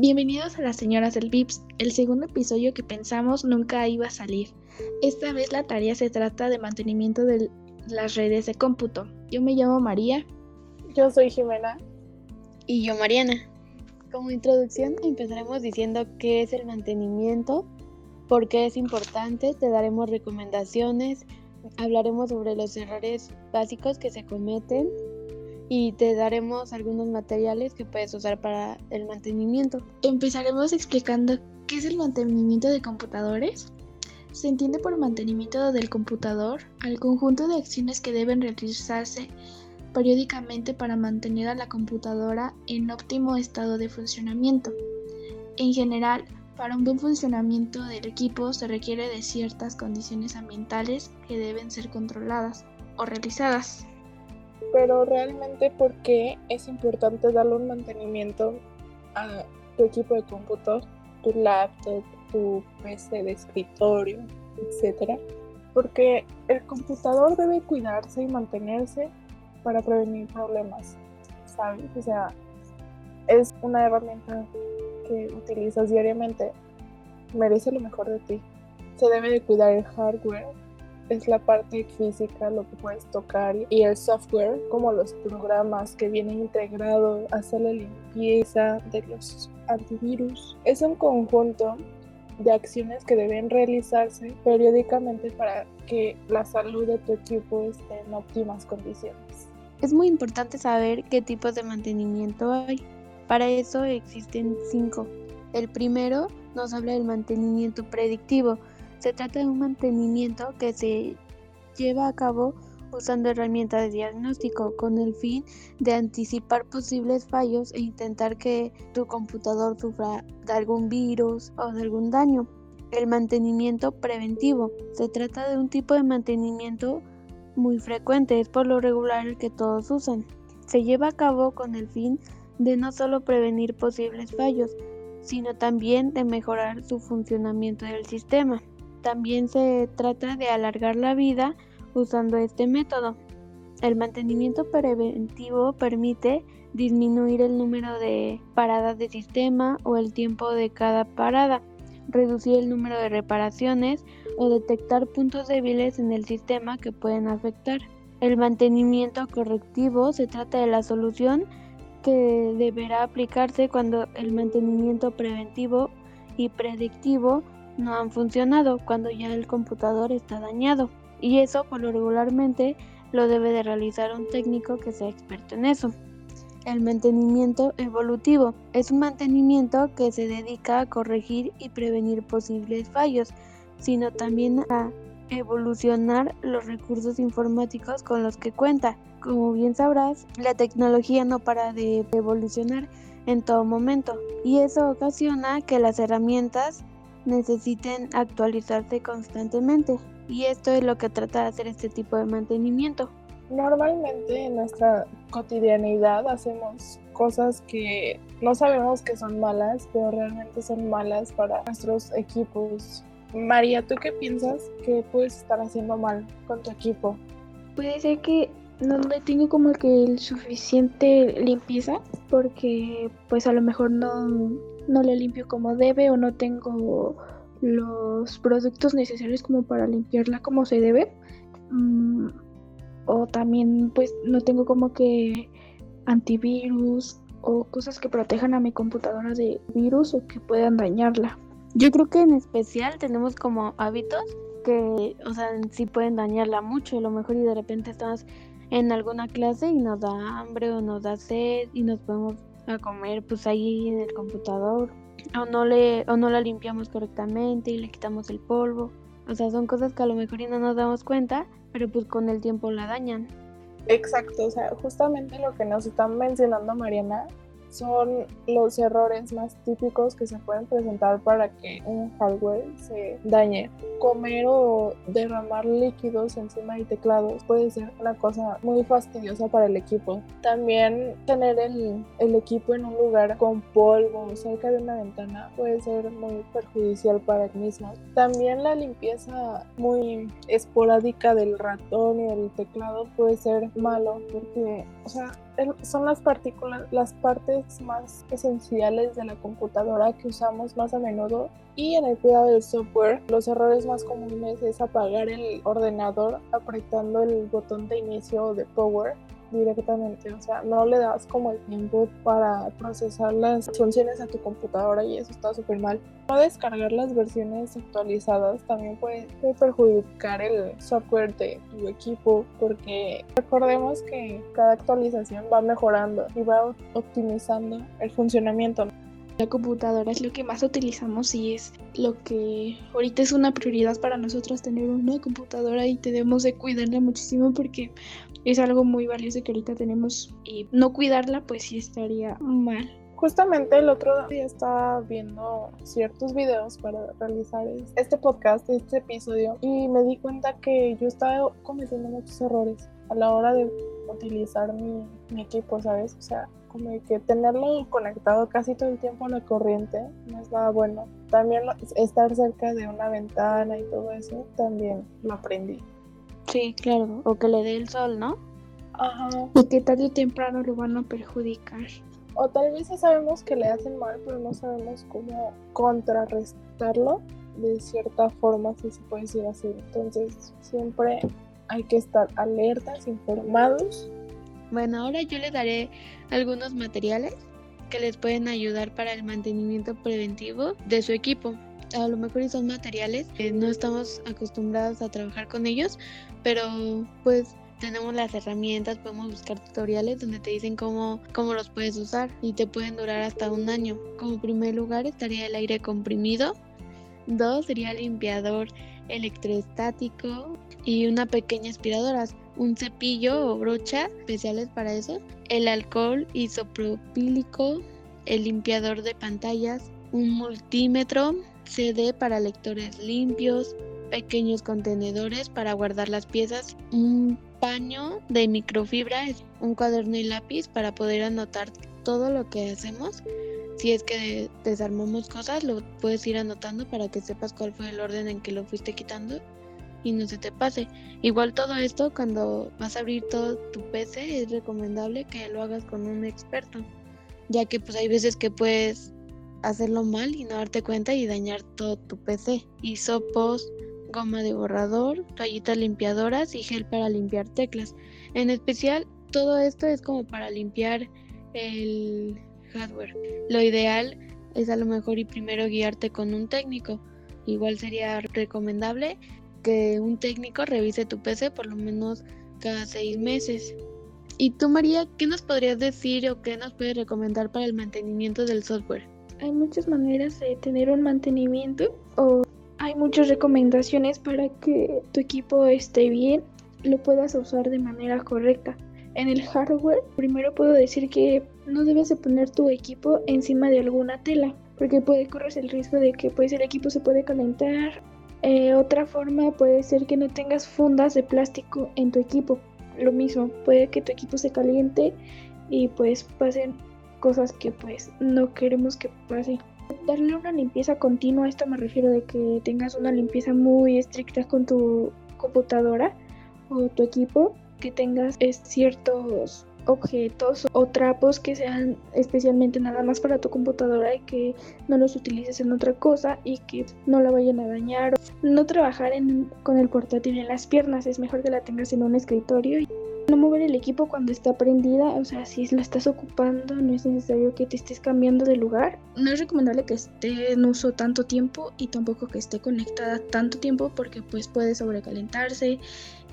Bienvenidos a las señoras del VIPS, el segundo episodio que pensamos nunca iba a salir. Esta vez la tarea se trata de mantenimiento de las redes de cómputo. Yo me llamo María. Yo soy Jimena. Y yo Mariana. Como introducción empezaremos diciendo qué es el mantenimiento, por qué es importante, te daremos recomendaciones, hablaremos sobre los errores básicos que se cometen y te daremos algunos materiales que puedes usar para el mantenimiento. Empezaremos explicando qué es el mantenimiento de computadores. Se entiende por mantenimiento del computador al conjunto de acciones que deben realizarse periódicamente para mantener a la computadora en óptimo estado de funcionamiento. En general, para un buen funcionamiento del equipo se requiere de ciertas condiciones ambientales que deben ser controladas o realizadas pero realmente ¿por qué es importante darle un mantenimiento a tu equipo de cómputo, tu laptop, tu PC de escritorio, etcétera? Porque el computador debe cuidarse y mantenerse para prevenir problemas, ¿sabes? O sea, es una herramienta que utilizas diariamente, merece lo mejor de ti. Se debe de cuidar el hardware, es la parte física, lo que puedes tocar y el software, como los programas que vienen integrados, hacer la limpieza de los antivirus. Es un conjunto de acciones que deben realizarse periódicamente para que la salud de tu equipo esté en óptimas condiciones. Es muy importante saber qué tipos de mantenimiento hay. Para eso existen cinco. El primero nos habla del mantenimiento predictivo, se trata de un mantenimiento que se lleva a cabo usando herramientas de diagnóstico con el fin de anticipar posibles fallos e intentar que tu computador sufra de algún virus o de algún daño. El mantenimiento preventivo. Se trata de un tipo de mantenimiento muy frecuente, es por lo regular el que todos usan. Se lleva a cabo con el fin de no solo prevenir posibles fallos, sino también de mejorar su funcionamiento del sistema. También se trata de alargar la vida usando este método. El mantenimiento preventivo permite disminuir el número de paradas de sistema o el tiempo de cada parada, reducir el número de reparaciones o detectar puntos débiles en el sistema que pueden afectar. El mantenimiento correctivo se trata de la solución que deberá aplicarse cuando el mantenimiento preventivo y predictivo no han funcionado cuando ya el computador está dañado. Y eso por lo regularmente lo debe de realizar un técnico que sea experto en eso. El mantenimiento evolutivo es un mantenimiento que se dedica a corregir y prevenir posibles fallos, sino también a evolucionar los recursos informáticos con los que cuenta. Como bien sabrás, la tecnología no para de evolucionar en todo momento y eso ocasiona que las herramientas necesiten actualizarse constantemente y esto es lo que trata de hacer este tipo de mantenimiento. Normalmente en nuestra cotidianidad hacemos cosas que no sabemos que son malas, pero realmente son malas para nuestros equipos. María, ¿tú qué piensas que puedes estar haciendo mal con tu equipo? Puede ser que no le tengo como que el suficiente limpieza porque pues a lo mejor no, no le limpio como debe o no tengo los productos necesarios como para limpiarla como se debe. Mm, o también pues no tengo como que antivirus o cosas que protejan a mi computadora de virus o que puedan dañarla. Yo creo que en especial tenemos como hábitos que, o sea, sí pueden dañarla mucho. A lo mejor y de repente estamos en alguna clase y nos da hambre o nos da sed y nos podemos a comer pues ahí en el computador o no le o no la limpiamos correctamente y le quitamos el polvo. O sea, son cosas que a lo mejor no nos damos cuenta, pero pues con el tiempo la dañan. Exacto, o sea, justamente lo que nos están mencionando Mariana son los errores más típicos que se pueden presentar para que un hardware se dañe. Comer o derramar líquidos encima de teclados puede ser una cosa muy fastidiosa para el equipo. También tener el, el equipo en un lugar con polvo cerca de una ventana puede ser muy perjudicial para el mismo. También la limpieza muy esporádica del ratón y del teclado puede ser malo porque, o sea, son las partículas, las partes más esenciales de la computadora que usamos más a menudo. Y en el cuidado del software, los errores más comunes es apagar el ordenador apretando el botón de inicio de power directamente, o sea, no le das como el tiempo para procesar las funciones a tu computadora y eso está súper mal. No descargar las versiones actualizadas también puede, perjudicar el software de tu equipo porque recordemos que cada actualización va mejorando y va optimizando el funcionamiento. La computadora es lo que más utilizamos y es lo que ahorita es una prioridad para nosotros tener una computadora y debemos de cuidarla muchísimo porque es algo muy valioso que ahorita tenemos y no cuidarla pues sí estaría mal. Justamente el otro día estaba viendo ciertos videos para realizar este podcast, este episodio, y me di cuenta que yo estaba cometiendo muchos errores a la hora de utilizar mi, mi equipo, ¿sabes? O sea, como que tenerlo conectado casi todo el tiempo a la corriente no es nada bueno. También estar cerca de una ventana y todo eso, también lo aprendí. Sí, claro, o que le dé el sol, ¿no? Ajá. Y que tarde o temprano lo van a perjudicar. O tal vez ya sabemos que le hacen mal, pero no sabemos cómo contrarrestarlo de cierta forma, si se puede decir así. Entonces, siempre hay que estar alertas, informados. Bueno, ahora yo les daré algunos materiales que les pueden ayudar para el mantenimiento preventivo de su equipo a lo mejor son materiales que no estamos acostumbrados a trabajar con ellos, pero pues tenemos las herramientas, podemos buscar tutoriales donde te dicen cómo, cómo los puedes usar y te pueden durar hasta un año. Como primer lugar estaría el aire comprimido, dos sería el limpiador electroestático y una pequeña aspiradora, un cepillo o brocha especiales para eso, el alcohol isopropílico, el limpiador de pantallas, un multímetro, CD para lectores limpios, pequeños contenedores para guardar las piezas, un paño de microfibra, un cuaderno y lápiz para poder anotar todo lo que hacemos. Si es que desarmamos cosas, lo puedes ir anotando para que sepas cuál fue el orden en que lo fuiste quitando y no se te pase. Igual todo esto, cuando vas a abrir todo tu PC, es recomendable que lo hagas con un experto, ya que pues hay veces que puedes hacerlo mal y no darte cuenta y dañar todo tu PC. Hisopos, goma de borrador, toallitas limpiadoras y gel para limpiar teclas. En especial, todo esto es como para limpiar el hardware. Lo ideal es a lo mejor y primero guiarte con un técnico. Igual sería recomendable que un técnico revise tu PC por lo menos cada seis meses. ¿Y tú, María, qué nos podrías decir o qué nos puedes recomendar para el mantenimiento del software? hay muchas maneras de tener un mantenimiento o hay muchas recomendaciones para que tu equipo esté bien, lo puedas usar de manera correcta. En el hardware, primero puedo decir que no debes de poner tu equipo encima de alguna tela, porque puede correr el riesgo de que pues el equipo se puede calentar. Eh, otra forma puede ser que no tengas fundas de plástico en tu equipo. Lo mismo, puede que tu equipo se caliente y pues pasen cosas que pues no queremos que pase. Darle una limpieza continua, esto me refiero de que tengas una limpieza muy estricta con tu computadora o tu equipo, que tengas ciertos objetos o trapos que sean especialmente nada más para tu computadora y que no los utilices en otra cosa y que no la vayan a dañar. No trabajar con el portátil en las piernas, es mejor que la tengas en un escritorio. No mover el equipo cuando está prendida, o sea, si lo estás ocupando, no es necesario que te estés cambiando de lugar. No es recomendable que esté en uso tanto tiempo y tampoco que esté conectada tanto tiempo porque pues puede sobrecalentarse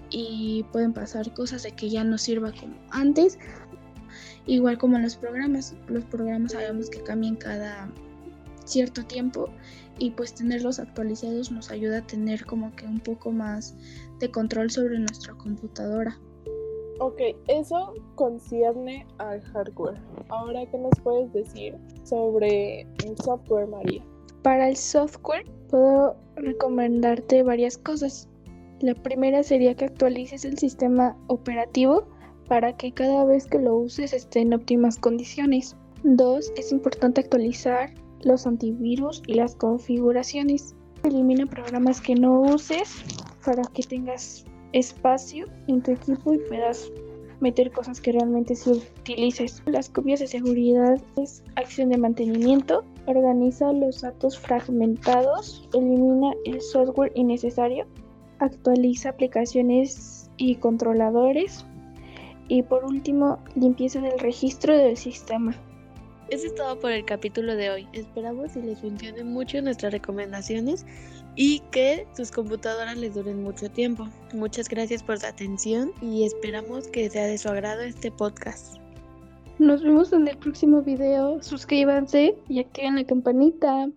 y pueden pasar cosas de que ya no sirva como antes. Igual como los programas, los programas sabemos que cambian cada cierto tiempo y pues tenerlos actualizados nos ayuda a tener como que un poco más de control sobre nuestra computadora. Ok, eso concierne al hardware. Ahora, ¿qué nos puedes decir sobre el software, María? Para el software puedo recomendarte varias cosas. La primera sería que actualices el sistema operativo para que cada vez que lo uses esté en óptimas condiciones. Dos, es importante actualizar los antivirus y las configuraciones. Elimina programas que no uses para que tengas espacio en tu equipo y puedas meter cosas que realmente sí utilices. Las copias de seguridad es acción de mantenimiento, organiza los datos fragmentados, elimina el software innecesario, actualiza aplicaciones y controladores y por último limpieza del registro del sistema. Eso es todo por el capítulo de hoy. Esperamos que les funcionen mucho nuestras recomendaciones y que sus computadoras les duren mucho tiempo. Muchas gracias por su atención y esperamos que sea de su agrado este podcast. Nos vemos en el próximo video. Suscríbanse y activen la campanita.